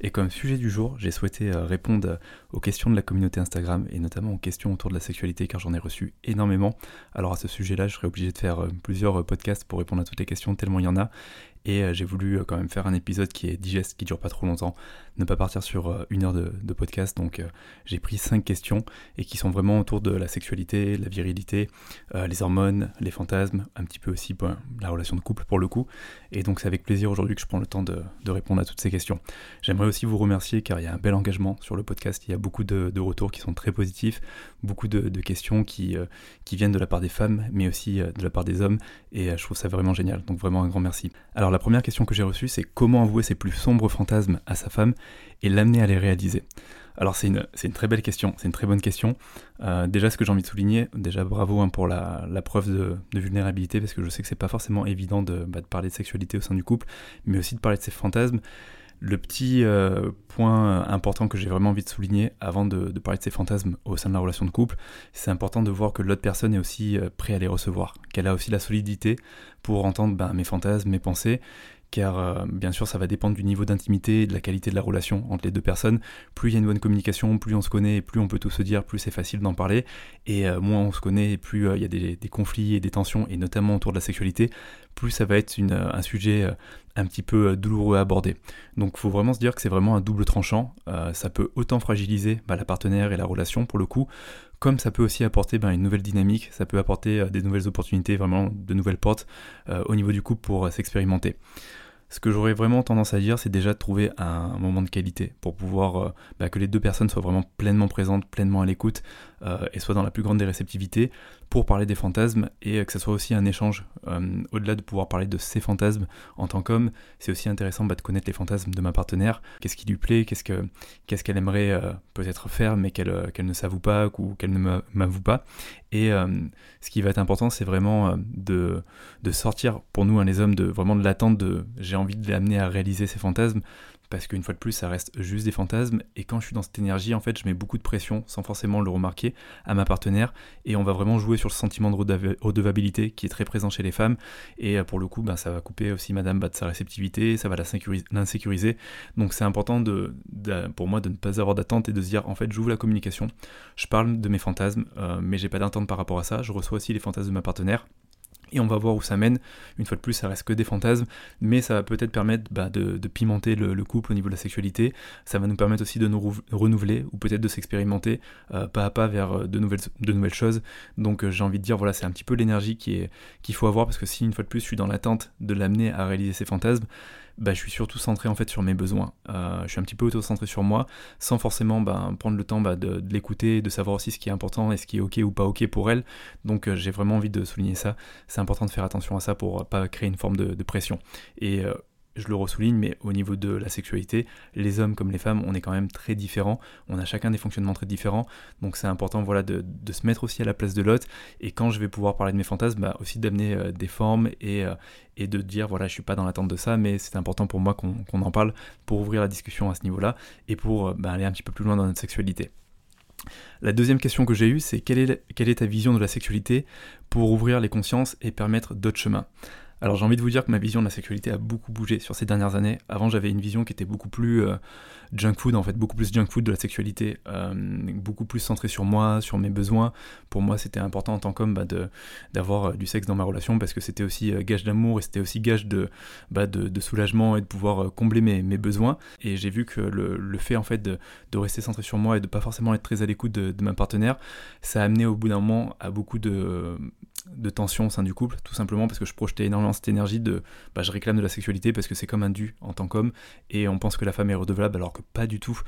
Et comme sujet du jour, j'ai souhaité euh, répondre aux questions de la communauté Instagram et notamment aux questions autour de la sexualité car j'en ai reçu énormément. Alors à ce sujet-là, je serais obligé de faire euh, plusieurs euh, podcasts pour répondre à toutes les questions tellement il y en a. Et j'ai voulu quand même faire un épisode qui est digeste, qui dure pas trop longtemps, ne pas partir sur une heure de, podcast. Donc j'ai pris cinq questions et qui sont vraiment autour de la sexualité, la virilité, les hormones, les fantasmes, un petit peu aussi ben, la relation de couple pour le coup. Et donc c'est avec plaisir aujourd'hui que je prends le temps de, répondre à toutes ces questions. J'aimerais aussi vous remercier car il y a un bel engagement sur le podcast. Il y a beaucoup de, retours qui sont très positifs, beaucoup de, questions qui, euh, qui viennent de la part des femmes, mais aussi euh, de la part des hommes. Et euh, je trouve ça vraiment génial. Donc vraiment un grand merci. Alors la première question que j'ai reçue, c'est comment avouer ses plus sombres fantasmes à sa femme et l'amener à les réaliser? Alors c'est une, très belle question, c'est une très bonne question. déjà ce que j'ai envie de souligner, déjà bravo hein, pour la, preuve de, vulnérabilité, parce que je sais que c'est pas forcément évident de, bah, de, parler de sexualité au sein du couple, mais aussi de parler de ses fantasmes. Le petit euh, point important que j'ai vraiment envie de souligner avant de, parler de ces fantasmes au sein de la relation de couple, c'est important de voir que l'autre personne est aussi euh, prêt à les recevoir, qu'elle a aussi la solidité pour entendre ben, mes fantasmes, mes pensées, car euh, bien sûr ça va dépendre du niveau d'intimité et de la qualité de la relation entre les deux personnes. Plus il y a une bonne communication, plus on se connaît, plus on peut tout se dire, plus c'est facile d'en parler, et euh, moins on se connaît, plus euh, il y a des, conflits et des tensions, et notamment autour de la sexualité, plus ça va être un sujet un petit peu douloureux à aborder. Donc il faut vraiment se dire que c'est vraiment un double tranchant, ça peut autant fragiliser bah, la partenaire et la relation pour le coup, comme ça peut aussi apporter ben, une nouvelle dynamique, ça peut apporter des nouvelles opportunités, vraiment de nouvelles portes au niveau du couple pour s'expérimenter. Ce que j'aurais vraiment tendance à dire, c'est déjà de trouver un, moment de qualité pour pouvoir euh, bah, que les deux personnes soient vraiment pleinement présentes, pleinement à l'écoute euh, et soient dans la plus grande des pour parler des fantasmes et que ce soit aussi un échange. Euh, au-delà de pouvoir parler de ses fantasmes en tant qu'homme, c'est aussi intéressant bah, de connaître les fantasmes de ma partenaire, qu'est-ce qui lui plaît, qu'est-ce qu'elle aimerait peut-être faire mais qu'elle ne s'avoue pas ou qu'elle ne m'avoue pas. Et ce qui va être important, c'est vraiment de, de sortir pour nous, hein, les hommes, de vraiment de l'attente de j'ai envie de l'amener à réaliser ses fantasmes, parce qu'une fois de plus, ça reste juste des fantasmes, et quand je suis dans cette énergie, en fait, je mets beaucoup de pression, sans forcément le remarquer, à ma partenaire, et on va vraiment jouer sur le sentiment de redevabilité qui est très présent chez les femmes, et euh, pour le coup, ben, ça va couper aussi madame bah, de sa réceptivité, ça va l'insécuriser, donc c'est important de, pour moi de ne pas avoir d'attente et de se dire, en fait, j'ouvre la communication, je parle de mes fantasmes, euh, mais j'ai pas d'attente par rapport à ça, je reçois aussi les fantasmes de ma partenaire, et on va voir où ça mène. Une fois de plus, ça reste que des fantasmes, mais ça va peut-être permettre bah, de, pimenter le, couple au niveau de la sexualité. Ça va nous permettre aussi de nous renouveler ou peut-être de s'expérimenter euh, pas à pas vers euh, de nouvelles, choses. Donc euh, j'ai envie de dire, voilà, c'est un petit peu l'énergie qu'il faut avoir parce que si une fois de plus je suis dans l'attente de l'amener à réaliser ses fantasmes, bah, je suis surtout centré en fait sur mes besoins. Euh, je suis un petit peu auto-centré sur moi, sans forcément bah, prendre le temps bah, de, l'écouter, de savoir aussi ce qui est important et ce qui est ok ou pas ok pour elle. Donc euh, j'ai vraiment envie de souligner ça. C'est important de faire attention à ça pour pas créer une forme de, pression. Euh, je le ressouligne, mais au niveau de la sexualité, les hommes comme les femmes, on est quand même très différents. On a chacun des fonctionnements très différents. Donc c'est important voilà, de, se mettre aussi à la place de l'autre. Et quand je vais pouvoir parler de mes fantasmes, bah, aussi d'amener euh, des formes et, euh, et, de dire voilà, je suis pas dans l'attente de ça, mais c'est important pour moi qu'on en parle pour ouvrir la discussion à ce niveau-là et pour euh, bah, aller un petit peu plus loin dans notre sexualité. La deuxième question que j'ai eue, c'est quelle est, quelle est ta vision de la sexualité pour ouvrir les consciences et permettre d'autres chemins? Alors j'ai envie de vous dire que ma vision de la sécurité a beaucoup bougé sur ces dernières années. Avant j'avais une vision qui était beaucoup plus euh, junk food en fait, beaucoup plus junk food de la sexualité, euh, beaucoup plus centrée sur moi, sur mes besoins. Pour moi c'était important en tant qu'homme bah, d'avoir euh, du sexe dans ma relation parce que c'était aussi gage d'amour et c'était aussi gage de, bah, de, soulagement et de pouvoir combler mes, besoins. Et j'ai vu que le, fait en fait de, rester centré sur moi et de pas forcément être très à l'écoute de, de ma partenaire, ça a amené au bout d'un moment à beaucoup de de tension au sein du couple, tout simplement parce que je projetais énormément cette énergie de bah, je réclame de la sexualité parce que c'est comme un dû en tant qu'homme et on pense que la femme est redevable alors que pas du tout,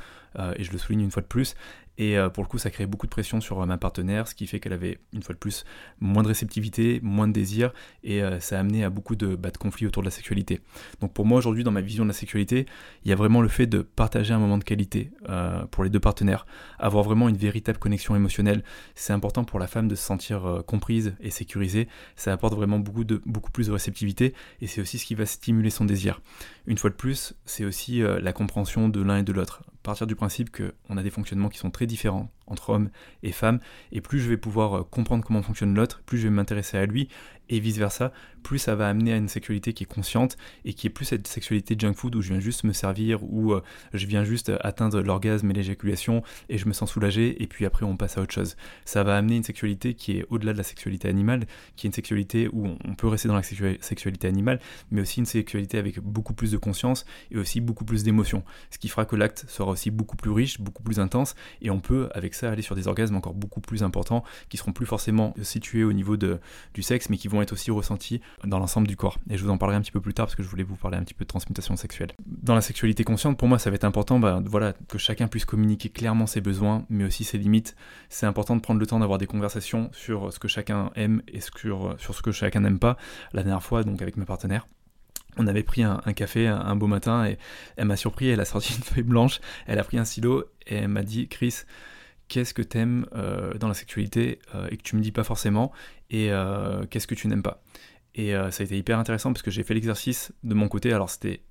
et je le souligne une fois de plus. Et euh, pour le coup, ça crée beaucoup de pression sur euh, ma partenaire, ce qui fait qu'elle avait, une fois de plus, moins de réceptivité, moins de désir, et ça a amené à beaucoup de, bah, de conflits autour de la sexualité. Donc pour moi, aujourd'hui, dans ma vision de la sexualité, il y a vraiment le fait de partager un moment de qualité pour les deux partenaires, avoir vraiment une véritable connexion émotionnelle. C'est important pour la femme de se sentir comprise et sécurisée. Ça apporte vraiment beaucoup, de, beaucoup plus de réceptivité, et c'est aussi ce qui va stimuler son désir. Une fois de plus, c'est aussi la compréhension de l'un et de l'autre partir du principe qu'on a des fonctionnements qui sont très différents entre hommes et femmes, et plus je vais pouvoir euh, comprendre comment fonctionne l'autre, plus je vais m'intéresser à lui, et vice-versa, plus ça va amener à une sexualité qui est consciente, et qui est plus cette sexualité junk food où je viens juste me servir, où euh, je viens juste atteindre l'orgasme et l'éjaculation, et je me sens soulagé, et puis après on passe à autre chose. Ça va amener une sexualité qui est au-delà de la sexualité animale, qui est une sexualité où on peut rester dans la sexualité animale, mais aussi une sexualité avec beaucoup plus de conscience, et aussi beaucoup plus d'émotion, ce qui fera que l'acte sera aussi beaucoup plus riche, beaucoup plus intense, et on peut, avec ça, aller sur des orgasmes encore beaucoup plus importants, qui seront plus forcément situés au niveau du sexe, mais qui vont être aussi ressentis dans l'ensemble du corps. Et je vous en parlerai un petit peu plus tard, parce que je voulais vous parler un petit peu de transmutation sexuelle. Dans la sexualité consciente, pour moi, ça va être important bah, voilà, que chacun puisse communiquer clairement ses besoins, mais aussi ses limites. C'est important de prendre le temps d'avoir des conversations sur ce que chacun aime et sur, ce que chacun n'aime pas. La dernière fois, donc avec mes partenaires, on avait pris un, café un, beau matin et elle m'a surpris, elle a sorti une feuille blanche, elle a pris un stylo et elle m'a dit Chris, qu'est-ce que t'aimes euh, dans la sexualité euh, et que tu me dis pas forcément et euh, qu'est-ce que tu n'aimes pas? Et ça a été hyper intéressant parce que j'ai fait l'exercice de mon côté, alors c'était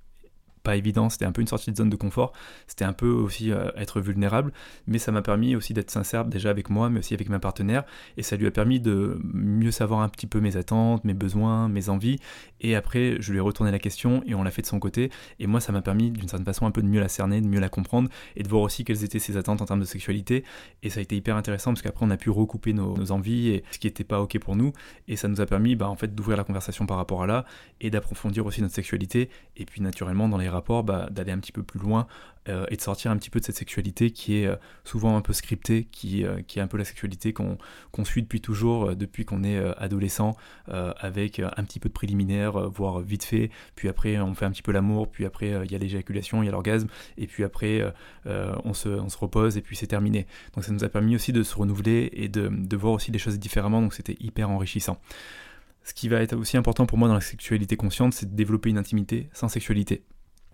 pas évident, c'était un peu une sortie de zone de confort, c'était un peu aussi euh, être vulnérable, mais ça m'a permis aussi d'être sincère déjà avec moi, mais aussi avec ma partenaire, et ça lui a permis de mieux savoir un petit peu mes attentes, mes besoins, mes envies, et après je lui ai retourné la question et on l'a fait de son côté, et moi ça m'a permis d'une certaine façon un peu de mieux la cerner, de mieux la comprendre, et de voir aussi quelles étaient ses attentes en termes de sexualité, et ça a été hyper intéressant parce qu'après on a pu recouper nos, envies et ce qui n'était pas ok pour nous, et ça nous a permis bah, en fait d'ouvrir la conversation par rapport à là, et d'approfondir aussi notre sexualité, et puis naturellement dans les rapport bah, d'aller un petit peu plus loin euh, et de sortir un petit peu de cette sexualité qui est euh, souvent un peu scriptée, qui, euh, qui est un peu la sexualité qu'on suit depuis toujours, depuis qu'on est adolescent, avec un petit peu de préliminaire, voire vite fait, puis après on fait un petit peu l'amour, puis après il y a l'éjaculation, il y a l'orgasme, et puis après on, se, on se repose, et puis c'est terminé. Donc ça nous a permis aussi de se renouveler et de, de voir aussi les choses différemment, donc c'était hyper enrichissant. Ce qui va être aussi important pour moi dans la sexualité consciente, c'est de développer une intimité sans sexualité.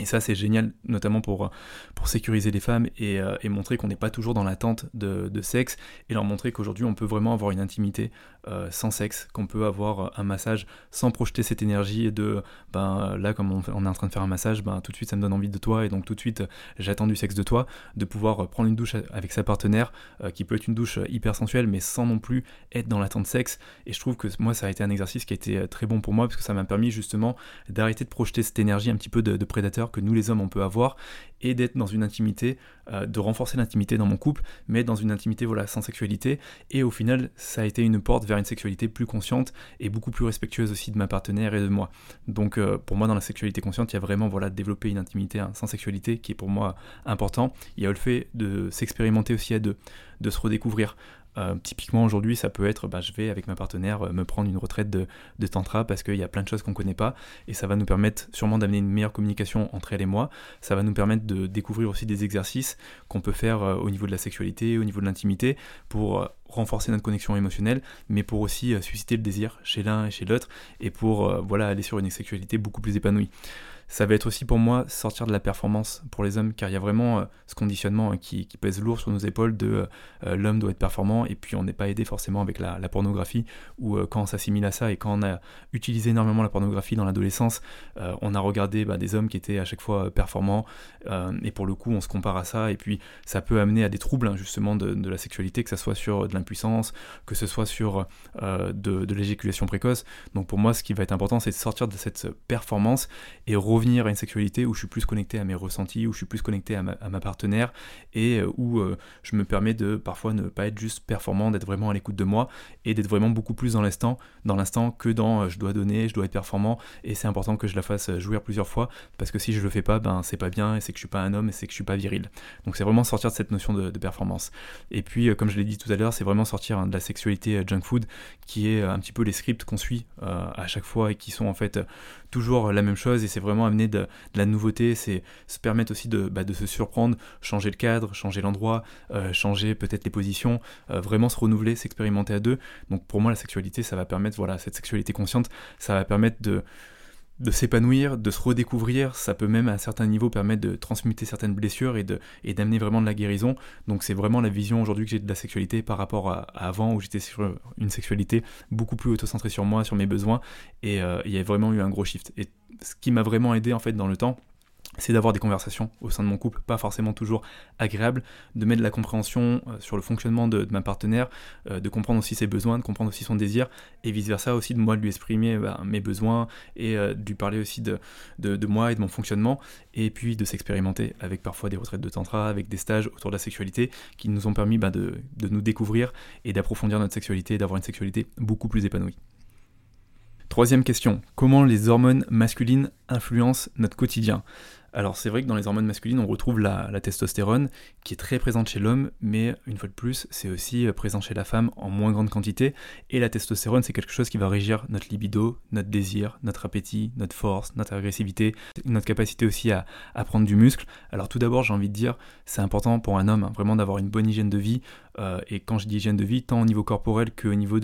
Et ça, c'est génial, notamment pour, pour sécuriser les femmes et, euh, montrer qu'on n'est pas toujours dans l'attente de, sexe et leur montrer qu'aujourd'hui, on peut vraiment avoir une intimité euh, sans sexe, qu'on peut avoir un massage sans projeter cette énergie de ben là, comme on, est en train de faire un massage, ben tout de suite, ça me donne envie de toi et donc tout de suite, j'attends du sexe de toi, de pouvoir prendre une douche avec sa partenaire euh, qui peut être une douche hyper sensuelle mais sans non plus être dans l'attente sexe. Et je trouve que moi, ça a été un exercice qui a été très bon pour moi parce que ça m'a permis justement d'arrêter de projeter cette énergie un petit peu de prédateur que nous les hommes on peut avoir et d'être dans une intimité, euh, de renforcer l'intimité dans mon couple, mais dans une intimité voilà sans sexualité. Et au final, ça a été une porte vers une sexualité plus consciente et beaucoup plus respectueuse aussi de ma partenaire et de moi. Donc euh, pour moi, dans la sexualité consciente, il y a vraiment voilà développer une intimité hein, sans sexualité qui est pour moi important. Il y a le fait de s'expérimenter aussi et de, de se redécouvrir. Euh, typiquement aujourd'hui, ça peut être, bah, je vais avec ma partenaire euh, me prendre une retraite de, tantra parce qu'il y a plein de choses qu'on ne connaît pas et ça va nous permettre sûrement d'amener une meilleure communication entre elle et moi. Ça va nous permettre de découvrir aussi des exercices qu'on peut faire euh, au niveau de la sexualité, au niveau de l'intimité pour renforcer notre connexion émotionnelle, mais pour aussi susciter le désir chez l'un et chez l'autre et pour voilà aller sur une sexualité beaucoup plus épanouie. Ça va être aussi pour moi sortir de la performance pour les hommes, car il y a vraiment euh, ce conditionnement hein, qui, pèse lourd sur nos épaules de euh, euh, l'homme doit être performant, et puis on n'est pas aidé forcément avec la, pornographie, ou quand on s'assimile à ça, et quand on a utilisé énormément la pornographie dans l'adolescence, on a regardé bah, des hommes qui étaient à chaque fois performants, et pour le coup on se compare à ça, et puis ça peut amener à des troubles hein, justement de, la sexualité, que ce soit sur de l'impuissance, que ce soit sur de, de l'éjaculation précoce. Donc pour moi ce qui va être important c'est de sortir de cette performance et revenir à une sexualité où je suis plus connecté à mes ressentis, où je suis plus connecté à ma, partenaire et euh, où euh, je me permets de parfois ne pas être juste performant, d'être vraiment à l'écoute de moi et d'être vraiment beaucoup plus dans l'instant, dans l'instant que dans euh, je dois donner, je dois être performant et c'est important que je la fasse jouir plusieurs fois parce que si je le fais pas, ben c'est pas bien et c'est que je suis pas un homme et c'est que je suis pas viril. Donc c'est vraiment sortir de cette notion de, performance. Et puis comme je l'ai dit tout à l'heure, c'est vraiment sortir hein, de la sexualité euh, junk food, qui est un petit peu les scripts qu'on suit à chaque fois et qui sont en fait toujours la même chose. Et c'est vraiment amener de, la nouveauté, c'est se permettre aussi de, bah, de, se surprendre, changer le cadre, changer l'endroit, changer peut-être les positions, vraiment se renouveler, s'expérimenter à deux. Donc pour moi, la sexualité, ça va permettre, voilà, cette sexualité consciente, ça va permettre de de s'épanouir, de se redécouvrir, ça peut même à certains niveaux permettre de transmuter certaines blessures et, et d'amener vraiment de la guérison. Donc c'est vraiment la vision aujourd'hui que j'ai de la sexualité par rapport à, avant où j'étais sur une sexualité beaucoup plus auto-centrée sur moi, sur mes besoins, et euh, il y a vraiment eu un gros shift. Et ce qui m'a vraiment aidé en fait dans le temps, c'est d'avoir des conversations au sein de mon couple, pas forcément toujours agréables, de mettre de la compréhension euh, sur le fonctionnement de, ma partenaire, euh, de comprendre aussi ses besoins, de comprendre aussi son désir, et vice-versa aussi de moi de lui exprimer bah, mes besoins et euh, de lui parler aussi de, moi et de mon fonctionnement, et puis de s'expérimenter avec parfois des retraites de tantra, avec des stages autour de la sexualité qui nous ont permis bah, de, de nous découvrir et d'approfondir notre sexualité, d'avoir une sexualité beaucoup plus épanouie. Troisième question, comment les hormones masculines influencent notre quotidien? Alors c'est vrai que dans les hormones masculines, on retrouve la, testostérone qui est très présente chez l'homme, mais une fois de plus, c'est aussi euh, présent chez la femme en moins grande quantité. Et la testostérone, c'est quelque chose qui va régir notre libido, notre désir, notre appétit, notre force, notre agressivité, notre capacité aussi à, prendre du muscle. Alors tout d'abord, j'ai envie de dire, c'est important pour un homme hein, vraiment d'avoir une bonne hygiène de vie. Euh, et quand je dis hygiène de vie, tant au niveau corporel qu'au niveau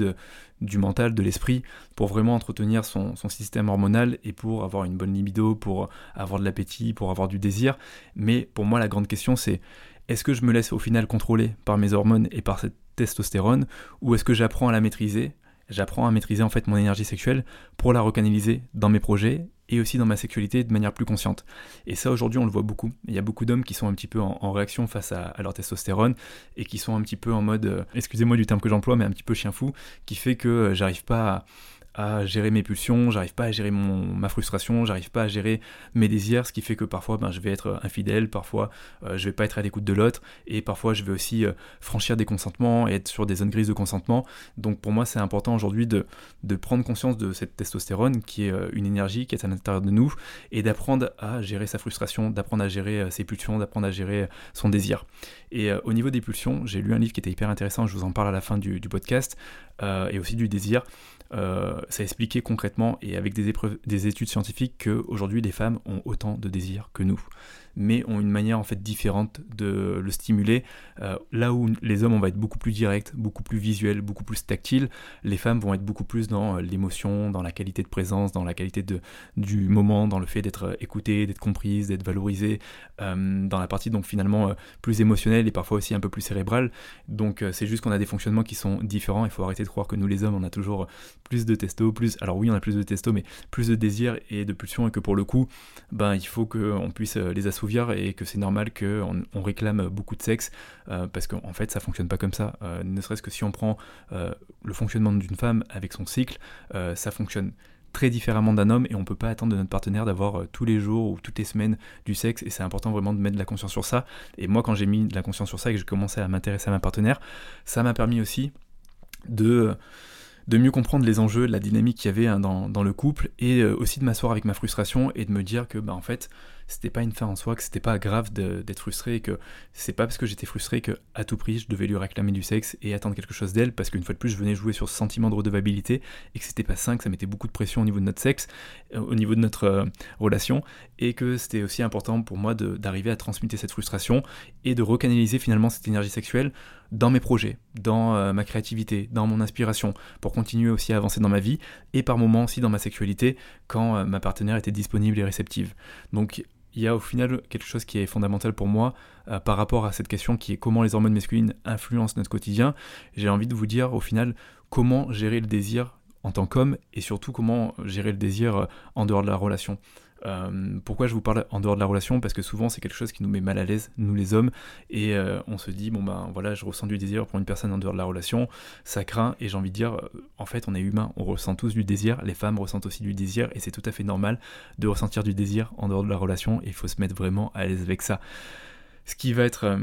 du mental, de l'esprit, pour vraiment entretenir son, système hormonal et pour avoir une bonne libido, pour avoir de l'appétit, pour avoir du désir. Mais pour moi, la grande question, c'est est-ce que je me laisse au final contrôler par mes hormones et par cette testostérone, ou est-ce que j'apprends à la maîtriser? J'apprends à maîtriser en fait mon énergie sexuelle pour la recanaliser dans mes projets et aussi dans ma sexualité de manière plus consciente. Et ça, aujourd'hui, on le voit beaucoup. Il y a beaucoup d'hommes qui sont un petit peu en, réaction face à, leur testostérone et qui sont un petit peu en mode, euh, excusez-moi du terme que j'emploie, mais un petit peu chien fou, qui fait que euh, j'arrive pas à à gérer mes pulsions, j'arrive pas à gérer mon, ma frustration, j'arrive pas à gérer mes désirs, ce qui fait que parfois ben, je vais être infidèle, parfois euh, je vais pas être à l'écoute de l'autre, et parfois je vais aussi euh, franchir des consentements et être sur des zones grises de consentement. Donc pour moi c'est important aujourd'hui de, de, prendre conscience de cette testostérone qui est euh, une énergie qui est à l'intérieur de nous, et d'apprendre à gérer sa frustration, d'apprendre à gérer ses pulsions, d'apprendre à gérer son désir. Et au niveau des pulsions, j'ai lu un livre qui était hyper intéressant, je vous en parle à la fin du, du podcast, et aussi du désir. Euh, ça expliquait concrètement et avec des, des études scientifiques qu'aujourd'hui les femmes ont autant de désirs que nous mais ont une manière en fait différente de le stimuler. Euh, là où les hommes on va être beaucoup plus direct, beaucoup plus visuel, beaucoup plus tactile, les femmes vont être beaucoup plus dans euh, l'émotion, dans la qualité de présence, dans la qualité de, du moment, dans le fait d'être euh, écoutée, d'être comprise, d'être valorisée, dans la partie donc finalement plus émotionnelle et parfois aussi un peu plus cérébrale. Donc c'est juste qu'on a des fonctionnements qui sont différents. Il faut arrêter de croire que nous les hommes on a toujours plus de testo, plus alors oui on a plus de testo, mais plus de désir et de pulsion et que pour le coup ben il faut qu'on puisse les et que c'est normal qu'on on réclame beaucoup de sexe euh, parce qu'en fait ça fonctionne pas comme ça. Euh, ne serait-ce que si on prend euh, le fonctionnement d'une femme avec son cycle, ça fonctionne très différemment d'un homme et on peut pas attendre de notre partenaire d'avoir tous les jours ou toutes les semaines du sexe et c'est important vraiment de mettre de la conscience sur ça. Et moi quand j'ai mis de la conscience sur ça et que j'ai commencé à m'intéresser à ma partenaire, ça m'a permis aussi de de mieux comprendre les enjeux, la dynamique qu'il y avait hein, dans, dans, le couple et aussi de m'asseoir avec ma frustration et de me dire que bah, en fait c'était pas une fin en soi, que c'était pas grave d'être frustré, et que c'est pas parce que j'étais frustré que à tout prix je devais lui réclamer du sexe et attendre quelque chose d'elle, parce qu'une fois de plus je venais jouer sur ce sentiment de redevabilité et que c'était pas sain, que ça mettait beaucoup de pression au niveau de notre sexe, euh, au niveau de notre euh, relation, et que c'était aussi important pour moi d'arriver à transmuter cette frustration et de recanaliser finalement cette énergie sexuelle dans mes projets, dans euh, ma créativité, dans mon inspiration, pour continuer aussi à avancer dans ma vie et par moments aussi dans ma sexualité quand ma partenaire était disponible et réceptive. Donc il y a au final quelque chose qui est fondamental pour moi euh, par rapport à cette question qui est comment les hormones masculines influencent notre quotidien. J'ai envie de vous dire au final comment gérer le désir en tant qu'homme et surtout comment gérer le désir euh, en dehors de la relation. Euh, pourquoi je vous parle en dehors de la relation? Parce que souvent c'est quelque chose qui nous met mal à l'aise, nous les hommes, et euh, on se dit, bon ben voilà, je ressens du désir pour une personne en dehors de la relation, ça craint, et j'ai envie de dire, euh, en fait on est humain, on ressent tous du désir, les femmes ressentent aussi du désir, et c'est tout à fait normal de ressentir du désir en dehors de la relation, et il faut se mettre vraiment à l'aise avec ça. Ce qui va être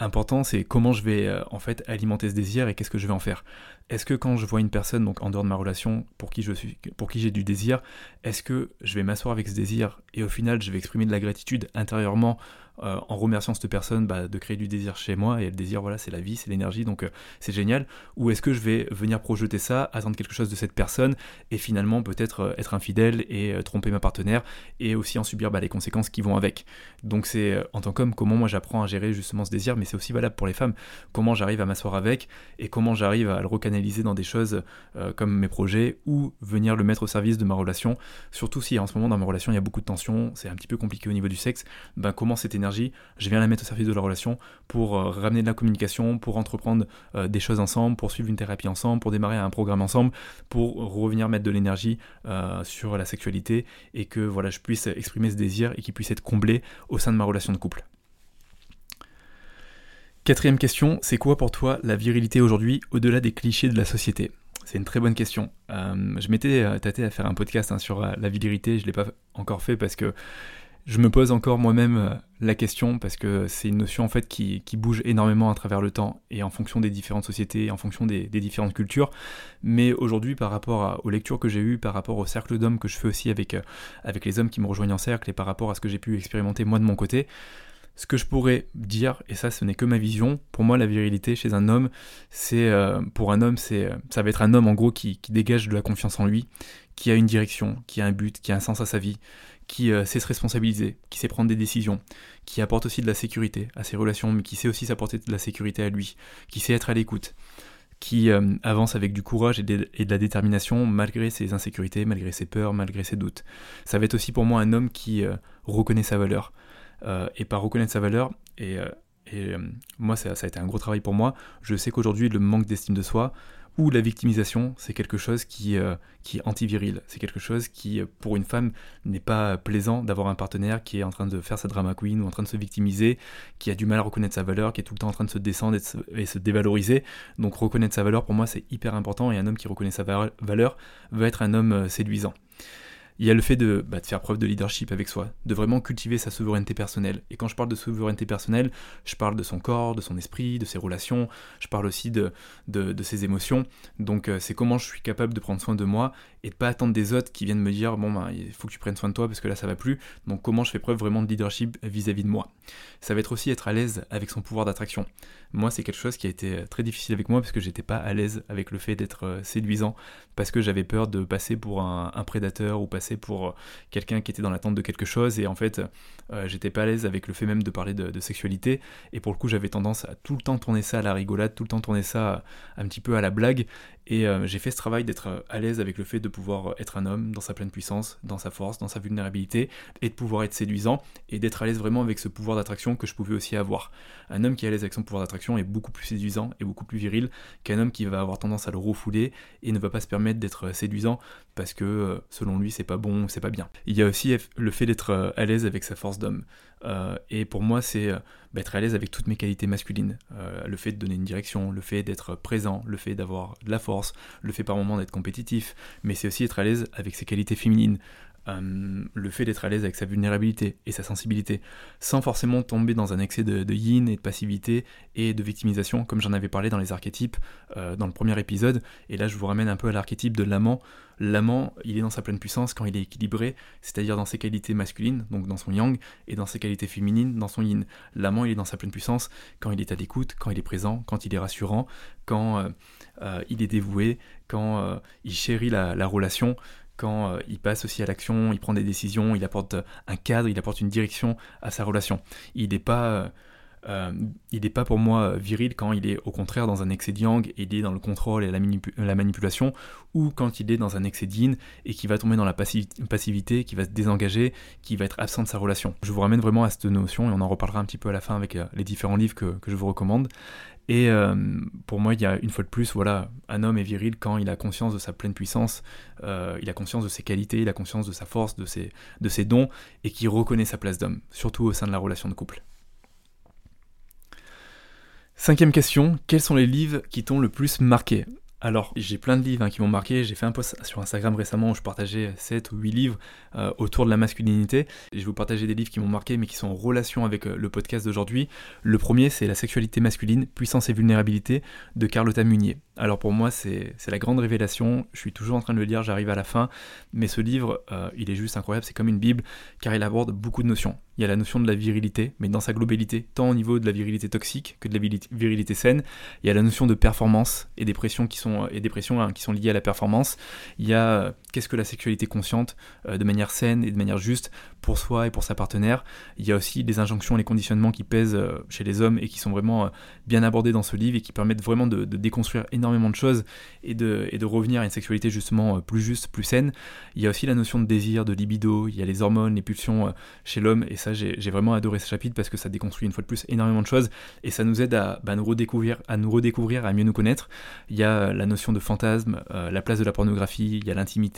important, c'est comment je vais en fait alimenter ce désir et qu'est-ce que je vais en faire. Est-ce que quand je vois une personne donc en dehors de ma relation pour qui j'ai du désir, est-ce que je vais m'asseoir avec ce désir et au final je vais exprimer de la gratitude intérieurement euh, en remerciant cette personne bah, de créer du désir chez moi, et le désir, voilà, c'est la vie, c'est l'énergie, donc euh, c'est génial, ou est-ce que je vais venir projeter ça, attendre quelque chose de cette personne, et finalement peut-être euh, être infidèle et tromper ma partenaire, et aussi en subir bah, les conséquences qui vont avec. Donc c'est en tant qu'homme, comment moi j'apprends à gérer justement ce désir, mais c'est aussi valable pour les femmes, comment j'arrive à m'asseoir avec, et comment j'arrive à le recanaliser dans des choses comme mes projets, ou venir le mettre au service de ma relation, surtout si en ce moment dans ma relation il y a beaucoup de tensions, c'est un petit peu compliqué au niveau du sexe, ben comment cette énergie je viens la mettre au service de la relation pour euh, ramener de la communication, pour entreprendre euh, des choses ensemble, pour suivre une thérapie ensemble, pour démarrer un programme ensemble, pour revenir mettre de l'énergie euh, sur la sexualité et que voilà, je puisse exprimer ce désir et qu'il puisse être comblé au sein de ma relation de couple. Quatrième question, c'est quoi pour toi la virilité aujourd'hui au-delà des clichés de la société? C'est une très bonne question. je m'étais tâté à faire un podcast hein, sur la virilité, je ne l'ai pas encore fait parce que je me pose encore moi-même euh, la question parce que c'est une notion en fait qui, bouge énormément à travers le temps et en fonction des différentes sociétés, en fonction des, différentes cultures. Mais aujourd'hui, par rapport aux lectures que j'ai eues, par rapport au cercle d'hommes que je fais aussi avec, euh, avec les hommes qui me rejoignent en cercle et par rapport à ce que j'ai pu expérimenter moi de mon côté, ce que je pourrais dire, et ça ce n'est que ma vision, pour moi la virilité chez un homme, c'est euh, pour un homme, c'est ça va être un homme en gros qui dégage de la confiance en lui, qui a une direction, qui a un but, qui a un sens à sa vie, qui euh, sait se responsabiliser, qui sait prendre des décisions, qui apporte aussi de la sécurité à ses relations, mais qui sait aussi s'apporter de la sécurité à lui, qui sait être à l'écoute, qui euh, avance avec du courage et de, la détermination malgré ses insécurités, malgré ses peurs, malgré ses doutes. Ça va être aussi pour moi un homme qui euh, reconnaît sa valeur. et par reconnaître sa valeur, et, moi ça, ça, a été un gros travail pour moi, je sais qu'aujourd'hui le manque d'estime de soi, ou la victimisation, c'est quelque chose qui, euh, qui est antiviril. C'est quelque chose qui, euh, pour une femme, n'est pas plaisant d'avoir un partenaire qui est en train de faire sa drama queen ou en train de se victimiser, qui a du mal à reconnaître sa valeur, qui est tout le temps en train de se descendre et, se, et se dévaloriser. Donc reconnaître sa valeur, pour moi, c'est hyper important et un homme qui reconnaît sa valeur va être un homme euh, séduisant il y a le fait bah, de, faire preuve de leadership avec soi, de vraiment cultiver sa souveraineté personnelle. Et quand je parle de souveraineté personnelle, je parle de son corps, de son esprit, de ses relations, je parle aussi de, ses émotions. Donc euh, c'est comment je suis capable de prendre soin de moi et de pas attendre des autres qui viennent me dire bon ben il faut que tu prennes soin de toi parce que là ça va plus. Donc comment je fais preuve vraiment de leadership vis-à-vis de moi. Ça va être aussi être à l'aise avec son pouvoir d'attraction. Moi c'est quelque chose qui a été très difficile avec moi parce que j'étais pas à l'aise avec le fait d'être euh, séduisant parce que j'avais peur de passer pour un, prédateur ou passer pour euh, quelqu'un qui était dans l'attente de quelque chose. Et en fait euh, j'étais pas à l'aise avec le fait même de parler de, sexualité. Et pour le coup j'avais tendance à tout le temps tourner ça à la rigolade, tout le temps tourner ça un petit peu à la blague. Et euh, j'ai fait ce travail d'être à l'aise avec le fait de pouvoir être un homme dans sa pleine puissance, dans sa force, dans sa vulnérabilité et de pouvoir être séduisant et d'être à l'aise vraiment avec ce pouvoir d'attraction que je pouvais aussi avoir. Un homme qui est à l'aise avec son pouvoir d'attraction est beaucoup plus séduisant et beaucoup plus viril qu'un homme qui va avoir tendance à le refouler et ne va pas se permettre d'être séduisant parce que selon lui c'est pas bon, c'est pas bien. Il y a aussi le fait d'être euh, à l'aise avec sa force d'homme. Euh, et pour moi, c'est euh, bah, être à l'aise avec toutes mes qualités masculines. le fait de donner une direction, le fait d'être présent, le fait d'avoir de la force, le fait par moments d'être compétitif, mais c'est aussi être à l'aise avec ses qualités féminines. Le fait d'être à l'aise avec sa vulnérabilité et sa sensibilité, sans forcément tomber dans un excès de, yin et de passivité et de victimisation, comme j'en avais parlé dans les archétypes dans le premier épisode. Et là, je vous ramène un peu à l'archétype de l'amant l'amant, il est dans sa pleine puissance quand il est équilibré, c'est-à-dire dans ses qualités masculines, donc dans son yang, et dans ses qualités féminines, dans son yin. L'amant, il est dans sa pleine puissance quand il est à l'écoute, quand il est présent, quand il est rassurant, quand euh, euh, il est dévoué, quand euh, il chérit la, relation, quand il passe aussi à l'action, il prend des décisions, il apporte un cadre, il apporte une direction à sa relation. Il n'est pas euh, il pas pour moi viril quand il est au contraire dans un excès de yang et il est dans le contrôle et la, manipulation, ou quand il est dans un excès d'yin et qui va tomber dans la passivité, qui va se désengager, qui va être absent de sa relation. Je vous ramène vraiment à cette notion et on en reparlera un petit peu à la fin avec euh, les différents livres que, je vous recommande. Et euh, pour moi, il y a une fois de plus, voilà, un homme est viril quand il a conscience de sa pleine puissance, il a conscience de ses qualités, il a conscience de sa force, de ses, de ses dons, et qui reconnaît sa place d'homme, surtout au sein de la relation de couple. Cinquième question, quels sont les livres qui t'ont le plus marqué? Alors, j'ai plein de livres hein, qui m'ont marqué. J'ai fait un post sur Instagram récemment où je partageais 7 ou 8 livres euh, autour de la masculinité. je vais vous partager des livres qui m'ont marqué mais qui sont en relation avec euh, le podcast d'aujourd'hui. Le premier, c'est La sexualité masculine, puissance et vulnérabilité de Carlotta Munier. Alors pour moi, c'est la grande révélation. Je suis toujours en train de le lire, j'arrive à la fin. Mais ce livre, euh, il est juste incroyable. C'est comme une Bible, car il aborde beaucoup de notions. Il y a la notion de la virilité, mais dans sa globalité, tant au niveau de la virilité toxique que de la virilité saine. Il y a la notion de performance et des pressions qui sont, et des pressions, hein, qui sont liées à la performance. Il y a euh, qu'est-ce que la sexualité consciente, euh, de manière saine et de manière juste pour soi et pour sa partenaire. Il y a aussi les injonctions, les conditionnements qui pèsent chez les hommes et qui sont vraiment bien abordés dans ce livre et qui permettent vraiment de, déconstruire énormément de choses et de, revenir à une sexualité justement plus juste, plus saine. Il y a aussi la notion de désir, de libido, il y a les hormones, les pulsions chez l'homme et ça j'ai vraiment adoré ce chapitre parce que ça déconstruit une fois de plus énormément de choses et ça nous aide à bah, nous redécouvrir, à nous redécouvrir, à mieux nous connaître. Il y a la notion de fantasme, euh, la place de la pornographie, il y a l'intimité,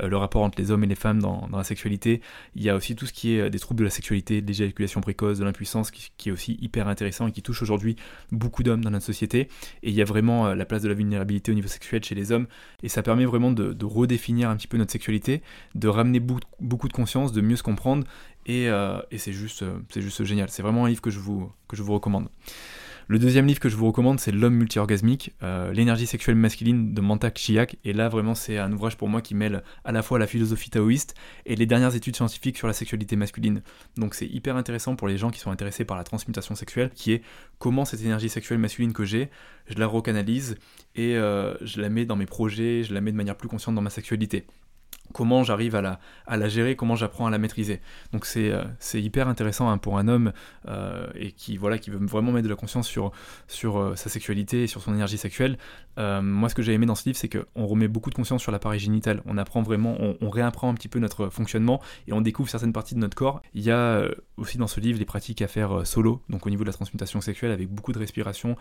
euh, le rapport entre les hommes et les femmes dans, la sexualité. Il y a aussi tout ce qui est euh, des troubles de la sexualité, de l'éjaculation précoce, de l'impuissance, qui, est aussi hyper intéressant et qui touche aujourd'hui beaucoup d'hommes dans notre société. Et il y a vraiment la place de la vulnérabilité au niveau sexuel chez les hommes et ça permet vraiment de, redéfinir un petit peu notre sexualité, de ramener beaucoup de conscience, de mieux se comprendre euh, et, c'est juste, euh, génial. C'est vraiment un livre que je vous recommande. Le deuxième livre que je vous recommande, c'est L'homme multi-orgasmique, euh, l'énergie sexuelle masculine de Mantak Chiak. Et là, vraiment, c'est un ouvrage pour moi qui mêle à la fois la philosophie taoïste et les dernières études scientifiques sur la sexualité masculine. Donc c'est hyper intéressant pour les gens qui sont intéressés par la transmutation sexuelle, qui est comment cette énergie sexuelle masculine que j'ai, je la recanalise et je la mets dans mes projets, je la mets de manière plus consciente dans ma sexualité comment j'arrive à la, gérer, comment j'apprends à la maîtriser. Donc c'est euh, hyper intéressant hein, pour un homme euh, et qui, voilà, qui veut vraiment mettre de la conscience sur, euh, sa sexualité et sur son énergie sexuelle. moi ce que j'ai aimé dans ce livre c'est qu'on remet beaucoup de conscience sur l'appareil génital. On apprend vraiment, on, réapprend un petit peu notre fonctionnement et on découvre certaines parties de notre corps. Il y a aussi dans ce livre des pratiques à faire solo, donc au niveau de la transmutation sexuelle avec beaucoup de respiration,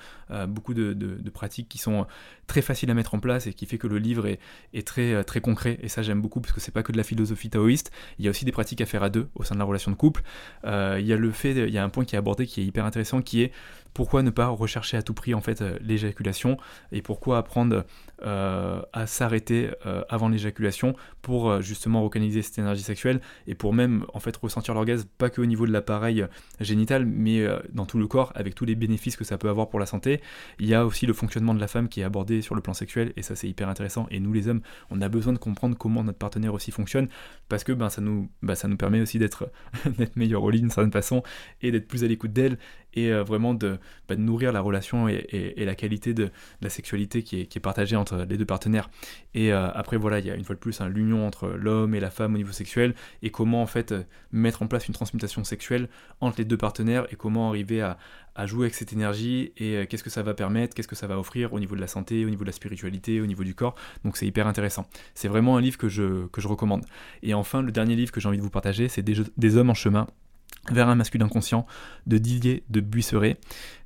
beaucoup de, pratiques qui sont très faciles à mettre en place et qui fait que le livre est, très concret et ça j'aime beaucoup parce que c'est pas que de la philosophie taoïste, il y a aussi des pratiques à faire à deux au sein de la relation de couple. Euh, il y a le fait, il y a un point qui est abordé qui est hyper intéressant qui est pourquoi ne pas rechercher à tout prix en fait euh, l'éjaculation et pourquoi apprendre euh, à s'arrêter euh, avant l'éjaculation pour justement recanaliser cette énergie sexuelle et pour même en fait ressentir l'orgasme pas que au niveau de l'appareil génital mais dans tout le corps avec tous les bénéfices que ça peut avoir pour la santé. Il y a aussi le fonctionnement de la femme qui est abordé sur le plan sexuel et ça c'est hyper intéressant et nous les hommes on a besoin de comprendre comment notre partenaire aussi fonctionne parce que ben, ça, nous, ça nous permet aussi d'être meilleur au lit d'une certaine façon et d'être plus à l'écoute d'elle et euh, vraiment de, bah, de, nourrir la relation et, la qualité de, la sexualité qui est, partagée entre les deux partenaires. Et euh, après, voilà, il y a une fois de plus hein, l'union entre l'homme et la femme au niveau sexuel et comment en fait euh, mettre en place une transmutation sexuelle entre les deux partenaires et comment arriver à, jouer avec cette énergie et qu'est-ce que ça va permettre, qu'est-ce que ça va offrir au niveau de la santé, au niveau de la spiritualité, au niveau du corps. Donc c'est hyper intéressant. C'est vraiment un livre que je, que je recommande. Et enfin, le dernier livre que j'ai envie de vous partager, c'est des hommes en chemin vers un masculin conscient de Didier de Buisseret,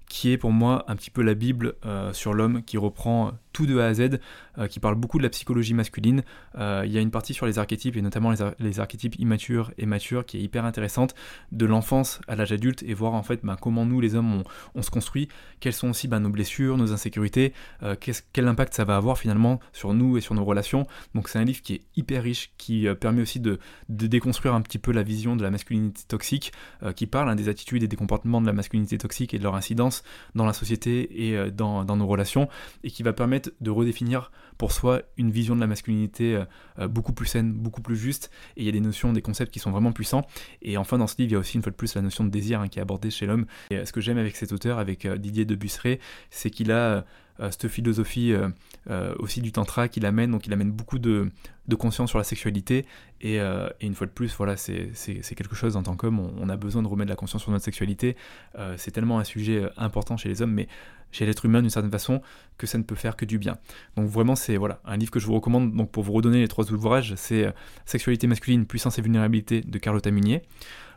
qui est pour moi un petit peu la Bible euh, sur l'homme, qui reprend tout de A à Z, euh, qui parle beaucoup de la psychologie masculine. Euh, il y a une partie sur les archétypes, et notamment les, archétypes immatures et matures, qui est hyper intéressante, de l'enfance à l'âge adulte, et voir en fait ben, comment nous, les hommes, on, se construit, quelles sont aussi ben, nos blessures, nos insécurités, quel impact ça va avoir finalement sur nous et sur nos relations. Donc c'est un livre qui est hyper riche, qui permet aussi de, déconstruire un petit peu la vision de la masculinité toxique, qui parle hein, des attitudes et des comportements de la masculinité toxique et de leur incidence dans la société et dans nos relations, et qui va permettre de redéfinir pour soi une vision de la masculinité euh, euh, beaucoup plus saine, beaucoup plus juste, et il y a des notions, des concepts qui sont vraiment puissants. Et enfin, dans ce livre, il y a aussi une fois de plus la notion de désir hein, qui est abordée chez l'homme. Et euh, ce que j'aime avec cet auteur, avec Didier de Busseret, c'est qu'il a cette philosophie aussi du tantra qu'il amène, donc il amène beaucoup de, conscience sur la sexualité, et, une fois de plus, voilà, c'est quelque chose en tant qu'homme, on, a besoin de remettre de la conscience sur notre sexualité, c'est tellement un sujet important chez les hommes, mais chez l'être humain d'une certaine façon que ça ne peut faire que du bien. Donc vraiment c'est voilà un livre que je vous recommande donc pour vous redonner les trois ouvrages, c'est euh, Sexualité masculine, puissance et vulnérabilité de Carlotta Munier,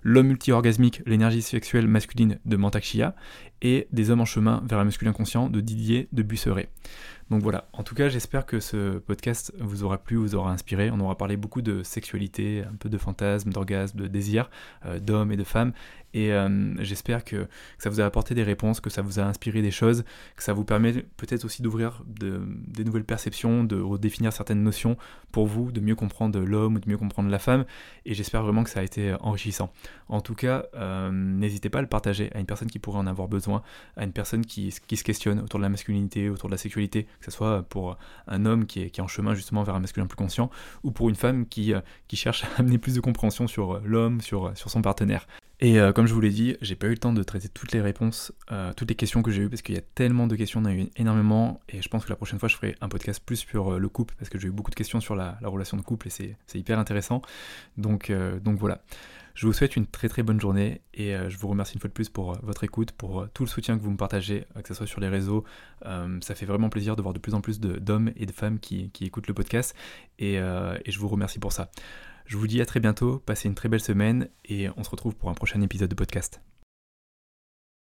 L'homme multi-orgasmique, l'énergie sexuelle masculine de Mantak Chia et Des hommes en chemin vers un masculin conscient de Didier de Busseret. Donc voilà, en tout cas j'espère que ce podcast vous aura plu, vous aura inspiré. On aura parlé beaucoup de sexualité, un peu de fantasme, d'orgasme, de désir, euh, d'hommes et de femmes. Et j'espère que, ça vous a apporté des réponses, que ça vous a inspiré des choses, que ça vous permet peut-être aussi d'ouvrir des nouvelles perceptions, de redéfinir certaines notions pour vous, de mieux comprendre l'homme ou de mieux comprendre la femme. Et j'espère vraiment que ça a été enrichissant. En tout cas, n'hésitez pas à le partager à une personne qui pourrait en avoir besoin, à une personne qui, se questionne autour de la masculinité, autour de la sexualité, que ce soit pour un homme qui est, en chemin justement vers un masculin plus conscient, ou pour une femme qui, qui cherche à amener plus de compréhension sur l'homme, sur son partenaire. Et euh, comme je vous l'ai dit, j'ai pas eu le temps de traiter toutes les réponses, euh, toutes les questions que j'ai eues, parce qu'il y a tellement de questions, on a eu énormément, et je pense que la prochaine fois je ferai un podcast plus sur euh, le couple, parce que j'ai eu beaucoup de questions sur la, relation de couple, et c'est hyper intéressant. Donc, voilà. Je vous souhaite une très très bonne journée, et je vous remercie une fois de plus pour votre écoute, pour tout le soutien que vous me partagez, que ce soit sur les réseaux. ça fait vraiment plaisir de voir de plus en plus d'hommes et de femmes qui, écoutent le podcast, et je vous remercie pour ça. Je vous dis à très bientôt, passez une très belle semaine et on se retrouve pour un prochain épisode de podcast.